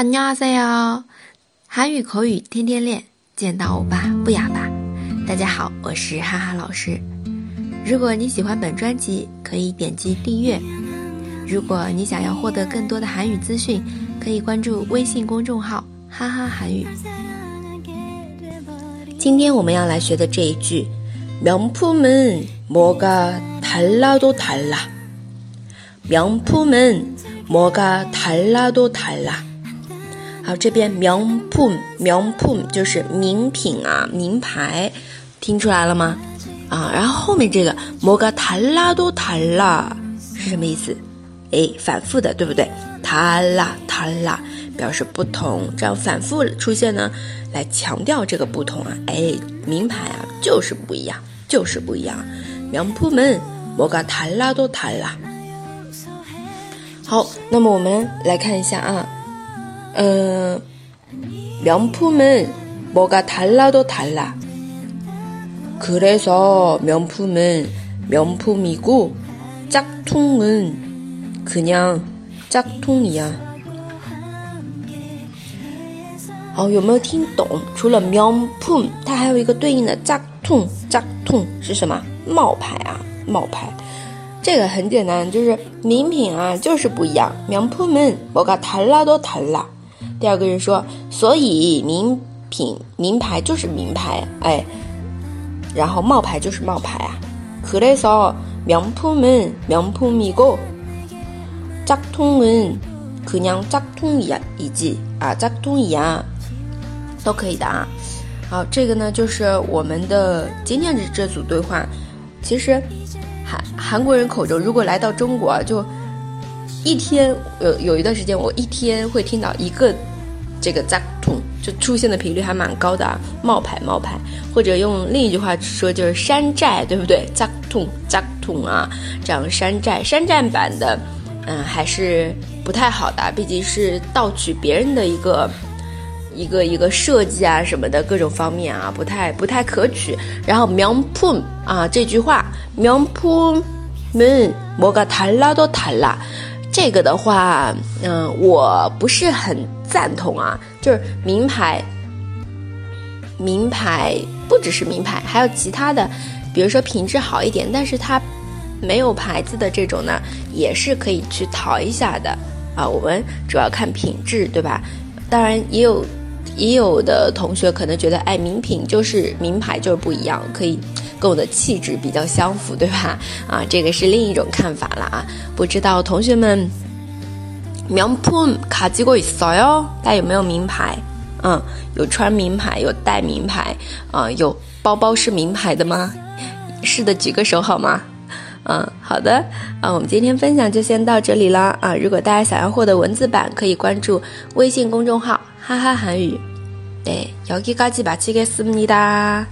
안녕하세요，韩语口语天天练，见到欧巴不哑巴。大家好，我是哈哈老师。如果你喜欢本专辑，可以点击订阅。如果你想要获得更多的韩语资讯，可以关注微信公众号“哈哈韩语”。今天我们要来学的这一句，명품은뭐가달라도달 라。 명품은뭐가달라도달 라。 这边名铺名铺就是名品啊，名牌，听出来了吗？啊，然后后面这个摩嘎塔拉多塔拉是什么意思？哎，反复的对不对？塔拉塔拉表示不同，这样反复出现呢，来强调这个不同啊。哎，名牌啊，就是不一样，就是不一样。名铺们，摩嘎塔拉多塔拉。好，那么我们来看一下啊。 嗯，명품은뭐가달라도달 라。 그래서명품은명품이고짝퉁은그냥짝퉁이야好，有没有听懂？除了명품它还有一个对应的짝퉁짝퉁是什么？冒牌啊，冒牌。这个很简单，就是名品啊，就是不一样。명품은뭐가달라도달 라。 第二个人说，所以名品、名牌就是名牌，哎，然后冒牌就是冒牌啊。그래서명품은명품이고짝퉁은그냥짝퉁이이지啊，짝퉁이야都可以的啊。好，这个呢就是我们的今天的这组对话。其实韩韩国人口中，如果来到中国，就 一天有有一段时间，我一天会听到一个这个 z a t u 就出现的频率还蛮高的啊，冒牌冒牌，或者用另一句话说就是山寨，对不对 z a t u z a t u 啊，这样山寨山寨版的，嗯，还是不太好的，毕竟是盗取别人的一个。一个一个设计啊什么的各种方面啊，不太不太可取。然后苗铺啊这句话，苗铺门莫个塔拉多塔拉。这个的话，嗯，我不是很赞同啊。就是名牌，名牌不只是名牌，还有其他的，比如说品质好一点，但是它没有牌子的这种呢，也是可以去淘一下的啊。我们主要看品质，对吧？当然也有。也有的同学可能觉得，哎，名品就是名牌就是不一样，可以跟我的气质比较相符，对吧？啊，这个是另一种看法了啊。不知道同学们，명품가지고있어 요？ 大家有没有名牌？嗯，有穿名牌，有戴名牌，啊，有包包是名牌的吗？是的，举个手好吗？嗯，好的，啊，我们今天分享就先到这里了啊。如果大家想要获得文字版，可以关注微信公众号。哈哈韩语，네여기까지마치겠습니다